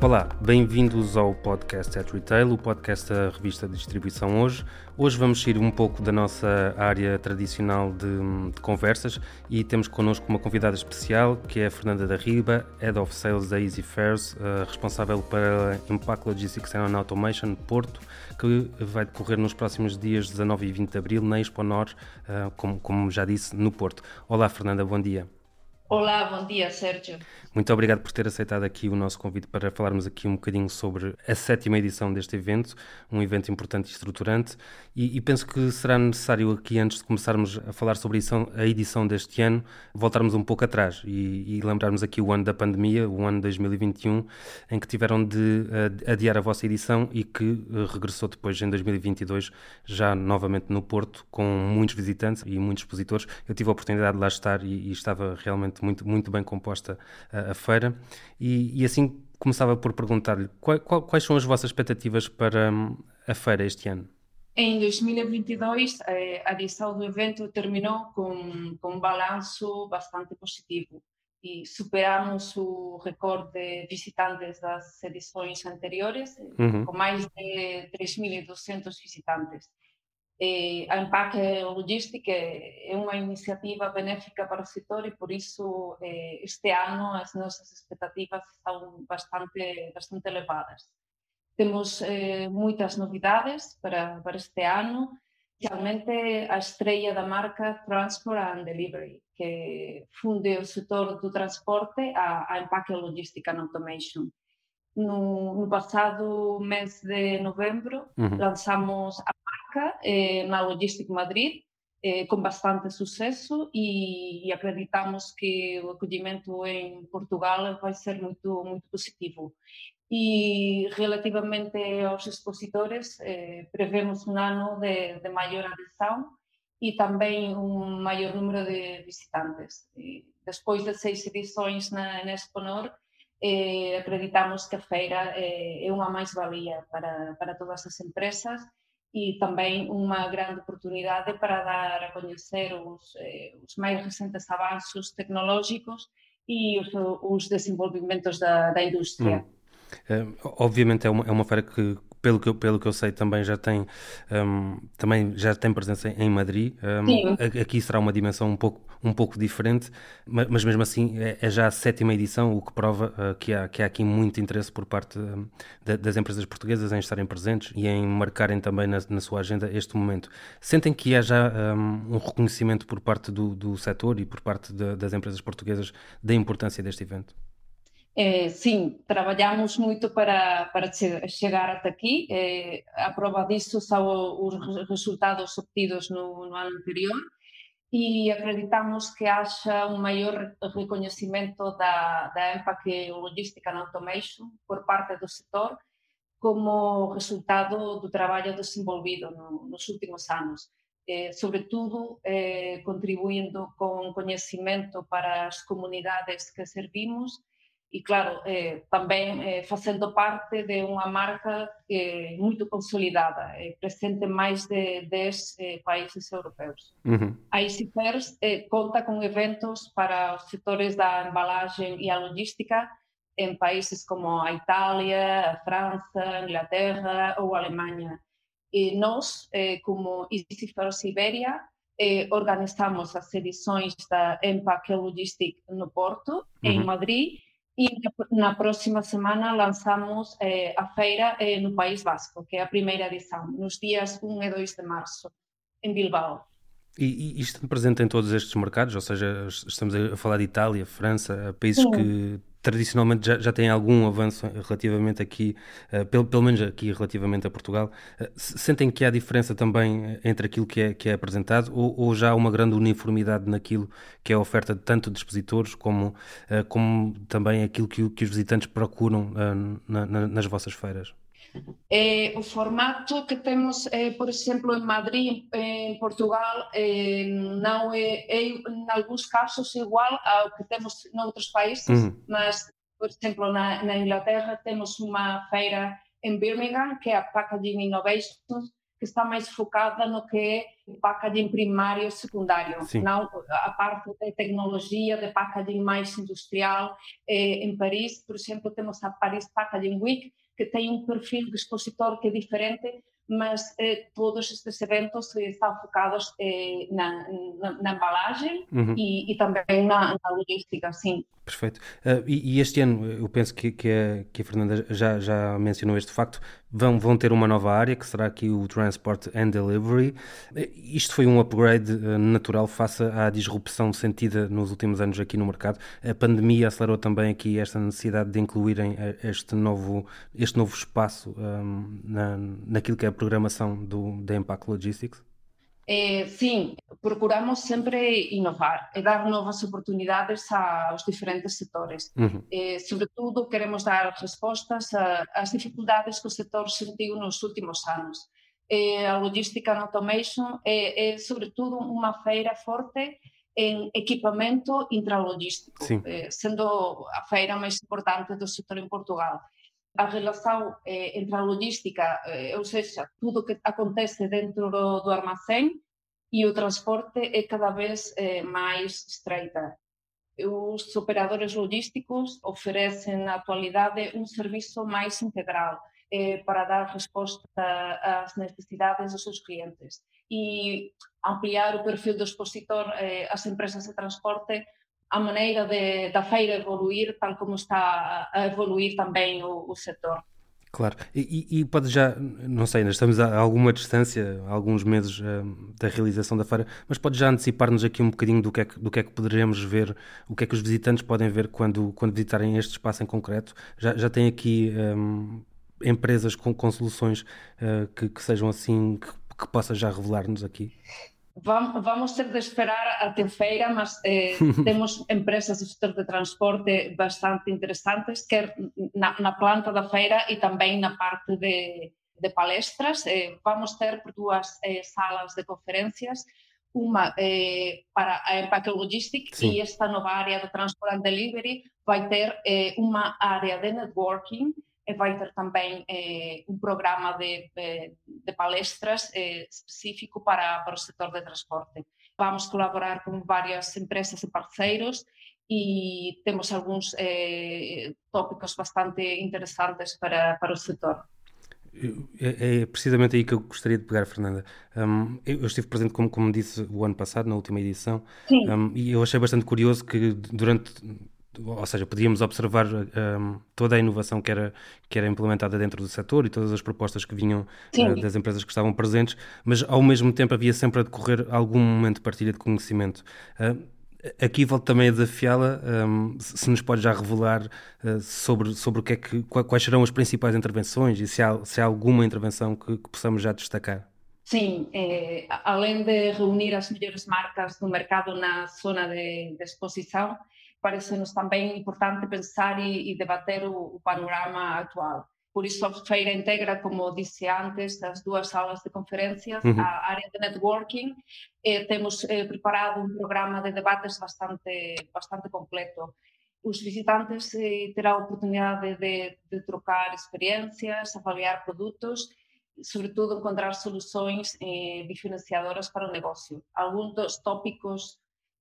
Olá, bem-vindos ao podcast at Retail, o podcast da revista de distribuição hoje. Hoje vamos sair um pouco da nossa área tradicional de, de, conversas e temos connosco uma convidada especial que é a Fernanda da Riba, Head of Sales da Easy Fares, uh, responsável para Impact Logistics and Automation Porto, que vai decorrer nos próximos dias 19 e 20 de abril na Expo Nor, uh, como, como já disse, no Porto. Olá Fernanda, bom dia. Olá, bom dia, Sérgio. Muito obrigado por ter aceitado aqui o nosso convite para falarmos aqui um bocadinho sobre a sétima edição deste evento, um evento importante e estruturante, e, e penso que será necessário aqui, antes de começarmos a falar sobre a edição, deste ano, voltarmos um pouco atrás e, e, lembrarmos aqui o ano da pandemia, o ano 2021, em que tiveram de uh, adiar a vossa edição e que uh, regressou depois em 2022, já novamente no Porto, com muitos visitantes e muitos expositores. Eu tive a oportunidade de lá estar e, e estava realmente muito, muito bem composta a, a feira. E, e, assim começava por perguntar-lhe quais, quais são as vossas expectativas para hum, a feira este ano? Em 2022, eh, a edição do evento terminou com, com um balanço bastante positivo e superamos o recorde de visitantes das edições anteriores, uhum. com mais de 3.200 visitantes. Eh, a Empaque Logística é uma iniciativa benéfica para o setor e por isso eh, este ano as nossas expectativas estão bastante, bastante elevadas. Temos eh, muitas novidades para, para este ano, especialmente a estreia da marca Transport and Delivery, que funde o setor do transporte a, a Empaque Logística and Automation. No, no, passado mês de novembro, uhum. lançamos a marca eh, na Logistic Madrid, eh, com bastante sucesso e, e, acreditamos que o acolhimento em Portugal vai ser muito, muito positivo. E relativamente aos expositores, eh, prevemos um ano de, de maior adesão e também um maior número de visitantes. E depois de seis edições na, na Exponor, eh, acreditamos que a feira eh, é uma mais-valia para, para todas as empresas e também uma grande oportunidade para dar a conhecer os, eh, os mais recentes avanços tecnológicos e os, os desenvolvimentos da, da indústria. Hum. Uh, obviamente é uma, é uma feira que, pelo que, eu, pelo que eu sei, também já tem, um, também já tem presença em Madrid. Um, aqui será uma dimensão um pouco, um pouco diferente, mas, mesmo assim é, é, já a sétima edição, o que prova uh, que, há, que há aqui muito interesse por parte um, das empresas portuguesas em estarem presentes e em marcarem também na, na sua agenda este momento. Sentem que há já um, um reconhecimento por parte do, do setor e por parte de, das empresas portuguesas da importância deste evento? Eh, sim, trabalhamos muito para, para chegar até aqui. Eh, a prova disso são os resultados obtidos no, no, ano anterior e acreditamos que haja um maior reconhecimento da, da Empaque Logística na Automation por parte do setor como resultado do trabalho desenvolvido no, nos últimos anos. Eh, sobretudo eh, contribuindo com conhecimento para as comunidades que servimos e claro, eh, também eh, fazendo parte de uma marca eh, muito consolidada, presente em mais de 10 eh, países europeus. Uhum. A EasyFairs conta com eventos para os setores da embalagem e a logística em países como a Itália, a França, a Inglaterra ou a Alemanha. E nós, como EasyFairs Iberia, organizamos as edições da Empaque Logistic no Porto, uhum. em Madrid, e na próxima semana lançamos eh, a feira eh, no País Vasco, que é a primeira edição, nos dias 1 e 2 de março, em Bilbao. E, e estando presente em todos estes mercados, ou seja, estamos a falar de Itália, França, países Sim. que tradicionalmente já, já têm algum avanço relativamente aqui, uh, pelo, pelo menos aqui relativamente a Portugal. Uh, sentem que há diferença também entre aquilo que é, que é apresentado ou, ou, já há uma grande uniformidade naquilo que é a oferta tanto de expositores como, uh, como também aquilo que, que os visitantes procuram na, na, nas vossas feiras? Eh, o formato que temos, eh, por exemplo, en Madrid, en Portugal, eh, non é, é, en algúns casos igual ao que temos noutros países, mm. mas, por exemplo, na, na Inglaterra temos unha feira en Birmingham, que é a Packaging Innovation, que está mais focada no que é packaging primário e secundário, Sim. não a parte da tecnologia, de packaging mais industrial. Eh, em Paris, por exemplo, temos a Paris Packaging Week, que tem um perfil de expositor que é diferente, mas eh, todos estes eventos estão focados eh, na, na, na, embalagem uhum. e, e, também na, na logística, sim. Perfeito. Uh, e, e, este ano, eu penso que, que, a, que a Fernanda já, já mencionou este facto, vão, vão ter uma nova área, que será aqui o Transport and Delivery. Uh, isto foi um upgrade uh, natural face à disrupção sentida nos últimos anos aqui no mercado. A pandemia acelerou também aqui esta necessidade de incluírem este novo, este novo espaço um, na, naquilo que é a programação do, da Impact Logistics. Eh, fin, procuramos sempre innovar e dar novas oportunidades aos diferentes sectores. Uh -huh. eh, sobretudo, queremos dar respostas ás dificultades que o sector sentiu nos últimos anos. Eh, a logística and Automation é, é, sobretudo, unha feira forte en equipamento intralogístico, sí. eh, sendo a feira máis importante do sector en Portugal a relación eh, entre a logística, eh, ou seja, tudo o que acontece dentro do, do armacén e o transporte é cada vez eh, máis estreita. Os operadores logísticos ofrecen na actualidade un servizo máis integral eh, para dar resposta ás necesidades dos seus clientes e ampliar o perfil do expositor eh, ás empresas de transporte a maneira de, da feira evoluir, tal como está a evoluir também o, o setor. Claro, e, e, pode já, não sei, nós estamos a alguma distância, alguns meses uh, da realização da feira, mas pode já antecipar-nos aqui um bocadinho do que, é que, do que é que poderemos ver, o que é que os visitantes podem ver quando, quando visitarem este espaço em concreto. Já, já tem aqui um, empresas com, com soluções uh, que, que, sejam assim, que, que possa já revelar-nos aqui? Vamos ter de esperar até feira, mas eh, temos empresas do setor de transporte bastante interesantes, quer na, na, planta da feira e também na parte de, de palestras. Eh, vamos ter duas eh, salas de conferências, uma eh, para a Empaque Logistic Sim. e esta nova área de Transport and Delivery vai ter eh, uma área de networking vai ter também eh, um programa de, de, palestras eh, específico para, para o setor de transporte. Vamos colaborar com várias empresas e parceiros e temos alguns eh, tópicos bastante interessantes para, para o setor. É, é, precisamente aí que eu gostaria de pegar, Fernanda. Um, eu estive presente, como, como disse, o ano passado, na última edição, um, e eu achei bastante curioso que durante ou seja, podíamos observar um, toda a inovação que era, que era implementada dentro do setor e todas as propostas que vinham uh, das empresas que estavam presentes, mas ao mesmo tempo havia sempre a decorrer algum momento de partilha de conhecimento. Uh, aqui volto também a desafiá-la, um, se nos pode já revelar uh, sobre, sobre o que é que, quais serão as principais intervenções e se há, se há alguma intervenção que, que possamos já destacar. Sim, eh, além de reunir as melhores marcas do mercado na zona de, de exposição, parece-nos também importante pensar e, e debater o, o, panorama atual. Por isso, a feira integra, como disse antes, as duas salas de conferências, uhum. a área de networking. Eh, temos eh, preparado um programa de debates bastante, bastante completo. Os visitantes eh, terão a oportunidade de, de trocar experiências, avaliar produtos sobretudo encontrar soluções eh, diferenciadoras para o negócio. Alguns dos tópicos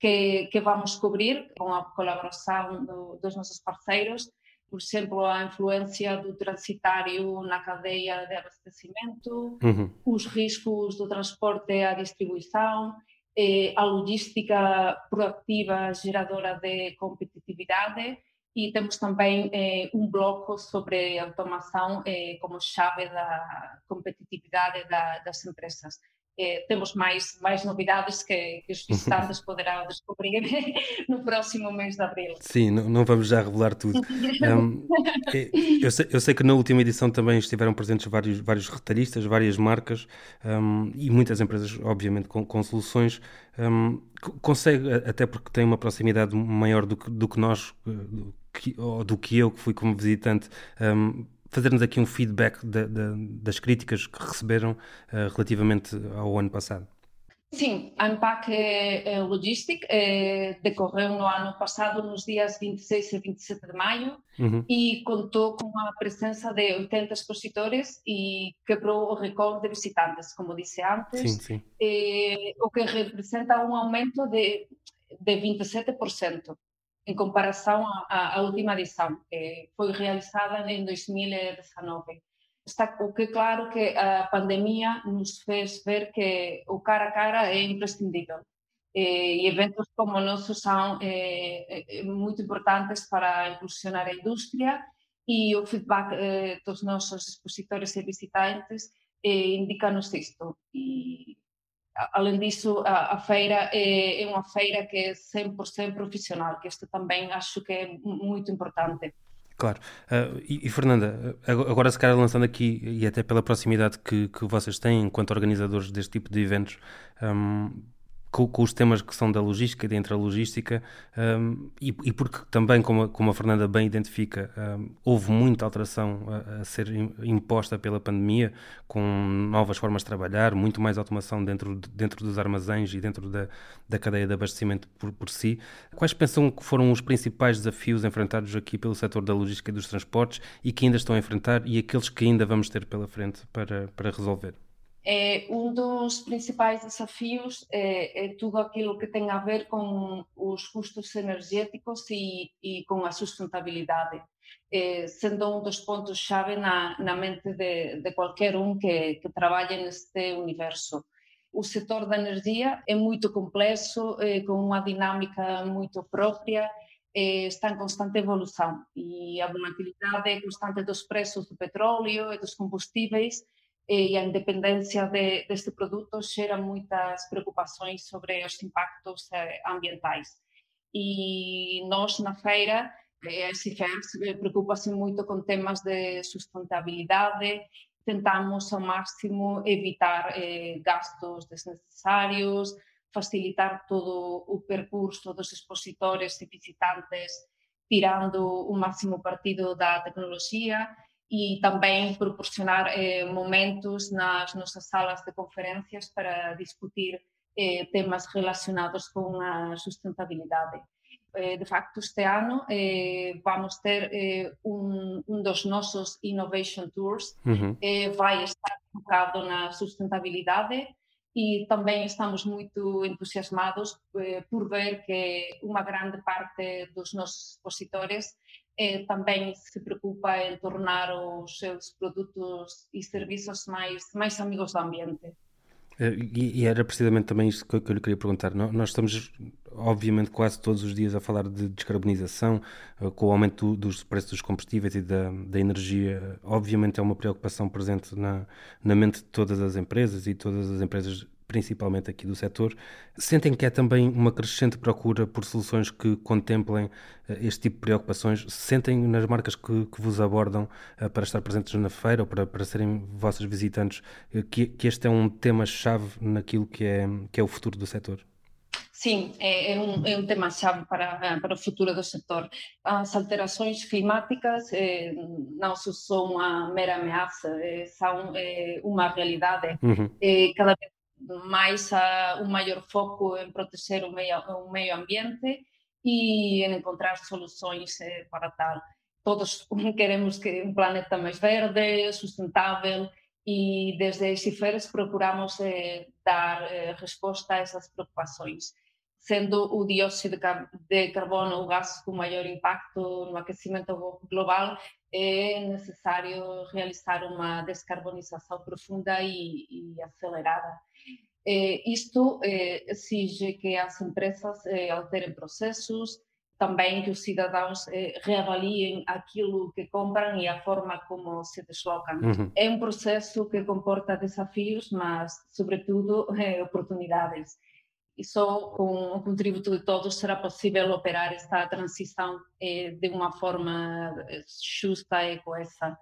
que, que vamos cobrir com a colaboração do, dos nossos parceiros, por exemplo, a influência do transitário na cadeia de abastecimento, uhum. os riscos do transporte à distribuição, eh, a logística proativa geradora de competitividade. E temos também eh, um bloco sobre automação eh, como chave da competitividade da, das empresas eh, temos mais, mais novidades que, que os visitantes poderão descobrir no próximo mês de abril. Sim, não, não vamos já revelar tudo. um, é, eu, sei, eu sei que na última edição também estiveram presentes vários, vários retalhistas, várias marcas um, e muitas empresas, obviamente, com, com soluções. Um, consegue, até porque tem uma proximidade maior do que, do que nós, do que, ou do que eu, que fui como visitante, um, fazer-nos aqui um feedback de, de, das críticas que receberam uh, relativamente ao ano passado. Sim, a Impact é, Logistic é, decorreu no ano passado, nos dias 26 e 27 de maio, uhum. e contou com a presença de 80 expositores e quebrou o recorde de visitantes, como disse antes, sim, sim. É, o que representa um aumento de, de 27% em comparação à, última edição, que foi realizada em 2019 está o que claro que a pandemia nos fez ver que o cara a cara é imprescindível. E eventos como o nosso são é, é, muito importantes para impulsionar a indústria e o feedback é, dos nossos expositores e visitantes indica-nos isto. E, além disso, a, a feira é, é, uma feira que é 100% profissional, que isto também acho que é muito importante. Claro. Uh, e, e, Fernanda, agora se calhar lançando aqui, e até pela proximidade que, que vocês têm enquanto organizadores deste tipo de eventos, um, com, com, os temas que são da logística e da intralogística, um, e, e, porque também, como a, como a Fernanda bem identifica, um, houve muita alteração a, a, ser imposta pela pandemia, com novas formas de trabalhar, muito mais automação dentro, dentro dos armazéns e dentro da, da cadeia de abastecimento por, por si. Quais pensam que foram os principais desafios enfrentados aqui pelo setor da logística e dos transportes e que ainda estão a enfrentar e aqueles que ainda vamos ter pela frente para, para resolver? É, um dos principais desafios é, é, tudo aquilo que tem a ver com os custos energéticos e, e com a sustentabilidade, é, sendo um dos pontos-chave na, na, mente de, de, qualquer um que, que trabalhe neste universo. O setor da energia é muito complexo, é, com uma dinâmica muito própria, é, está em constante evolução e a volatilidade constante dos preços do petróleo e dos combustíveis e a independência de, deste produto gera muitas preocupações sobre os impactos eh, ambientais. E nós, na feira, a SFR preocupa-se muito com temas de sustentabilidade, tentamos ao máximo evitar eh, gastos desnecessários, facilitar todo o percurso dos expositores e visitantes, tirando o máximo partido da tecnologia e também proporcionar eh, momentos nas nossas salas de conferências para discutir eh, temas relacionados com a sustentabilidade. Eh, de facto, este ano eh, vamos ter eh, um, um, dos nossos Innovation Tours, uhum. vai estar focado na sustentabilidade e também estamos muito entusiasmados por ver que uma grande parte dos nossos expositores eh, também se preocupa em tornar os seus produtos e serviços mais, mais amigos do ambiente. Eh, e, era precisamente também isto que, que eu lhe queria perguntar. Nós estamos, obviamente, quase todos os dias a falar de descarbonização, eh, com o aumento dos preços dos combustíveis e da, da energia. Obviamente, é uma preocupação presente na, na mente de todas as empresas e todas as empresas principalmente aqui do setor, sentem que é também uma crescente procura por soluções que contemplem eh, este tipo de preocupações? Sentem nas marcas que, que vos abordam uh, para estar presentes na feira ou para, para serem vossos visitantes uh, que, que este é um tema-chave naquilo que é, que é o futuro do setor? Sim, é, é, um, é um tema-chave para, para o futuro do setor. As alterações climáticas eh, não são uma mera ameaça, eh, são eh, uma realidade. Uhum. cada vez máis a, un maior foco en proteger o meio, o meio ambiente e en encontrar solucións eh, para tal. Todos queremos que un planeta máis verde, sustentável, e desde Xiferes procuramos eh, dar eh, resposta a esas preocupacións sendo o dióxido de carbono o gás con maior impacto no aquecimento global, é necessário realizar uma descarbonização profunda e, e acelerada. Eh, isto eh, exige que as empresas eh, alterem processos, também que os cidadãos eh, reavaliem aquilo que compram e a forma como se deslocam. Uhum. É um processo que comporta desafios, mas, sobretudo, eh, oportunidades. E só com o contributo de todos será possível operar esta transição eh, de uma forma eh, justa e coesa.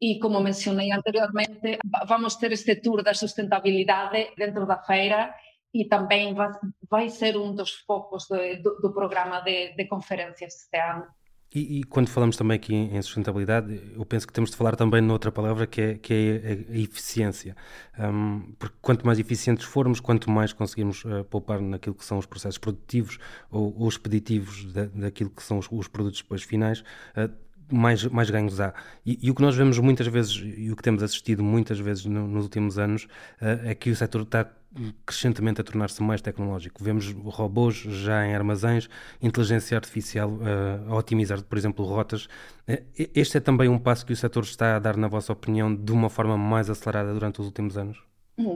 E como mencionei anteriormente, vamos ter este tour da sustentabilidade dentro da feira e também vai, vai ser um dos focos do, do, do programa de, de, conferências este ano. E, e, quando falamos também aqui em sustentabilidade, eu penso que temos de falar também noutra palavra que é, que é a, a eficiência. Um, porque quanto mais eficientes formos, quanto mais conseguimos uh, poupar naquilo que são os processos produtivos ou, ou expeditivos da, daquilo que são os, os produtos depois finais, uh, mais, mais ganhos há. E, e, o que nós vemos muitas vezes, e o que temos assistido muitas vezes no, nos últimos anos, uh, é que o setor está crescentemente a tornar-se mais tecnológico. Vemos robôs já em armazéns, inteligência artificial uh, a otimizar, por exemplo, rotas. Uh, este é também um passo que o setor está a dar, na vossa opinião, de uma forma mais acelerada durante os últimos anos?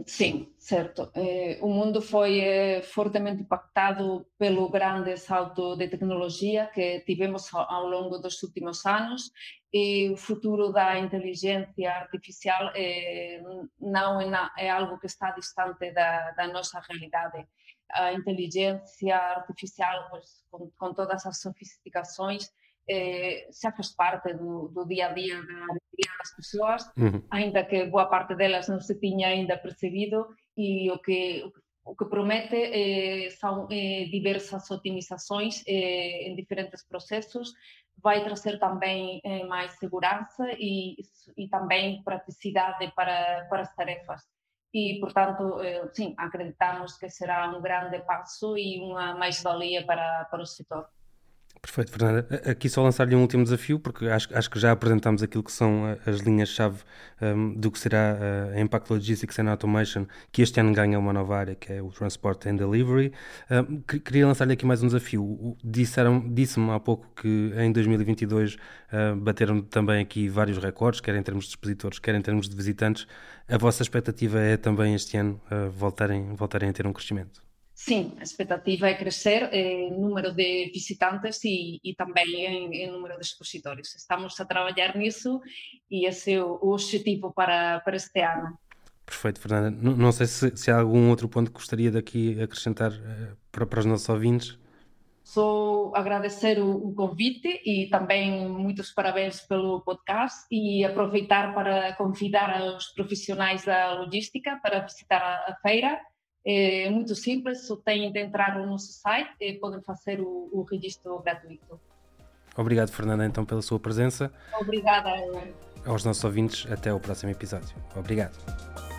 Sim, certo. Eh, o mundo foi eh, fortemente impactado pelo grande salto de tecnologia que tivemos ao longo dos últimos anos e o futuro da inteligência artificial eh, não é, é, algo que está distante da, da nossa realidade. A inteligência artificial, com, com todas as sofisticações, eh, xa faz parte do, do día a día da maioría das persoas, uh ainda que boa parte delas non se tiña ainda percebido e o que o que promete eh, son eh, diversas optimizações eh, en diferentes procesos, vai trazer também eh, máis segurança e, e também praticidade para, para as tarefas. E, portanto, eh, sim, acreditamos que será um grande passo e uma mais-valia para, para o setor. Perfeito, Fernanda. Aqui só lançar-lhe um último desafio, porque acho, acho que já apresentámos aquilo que são as linhas-chave um, do que será eh, a Impact Logistics and Automation, que este ano ganha uma nova área, que é o Transport and Delivery. Um, queria lançar-lhe aqui mais um desafio. Disseram, disse-me há pouco que em 2022 uh, bateram também aqui vários recordes, quer em termos de expositores, quer em termos de visitantes. A vossa expectativa é também este ano uh, voltarem, voltarem a ter um crescimento? Sim, a expectativa é crescer em número de visitantes e, e também em, em, número de expositores. Estamos a trabalhar nisso e esse é o, objetivo para, para este ano. Perfeito, Fernanda. Não, não sei se, se, há algum outro ponto que gostaria daqui acrescentar uh, para, para os nossos ouvintes. Só agradecer o, o, convite e também muitos parabéns pelo podcast e aproveitar para convidar os profissionais da logística para visitar a, a feira é muito simples, só têm de entrar no nosso site e podem fazer o, o registro gratuito. Obrigado, Fernanda, então, pela sua presença. Obrigada. Aos nossos ouvintes, até o próximo episódio. Obrigado.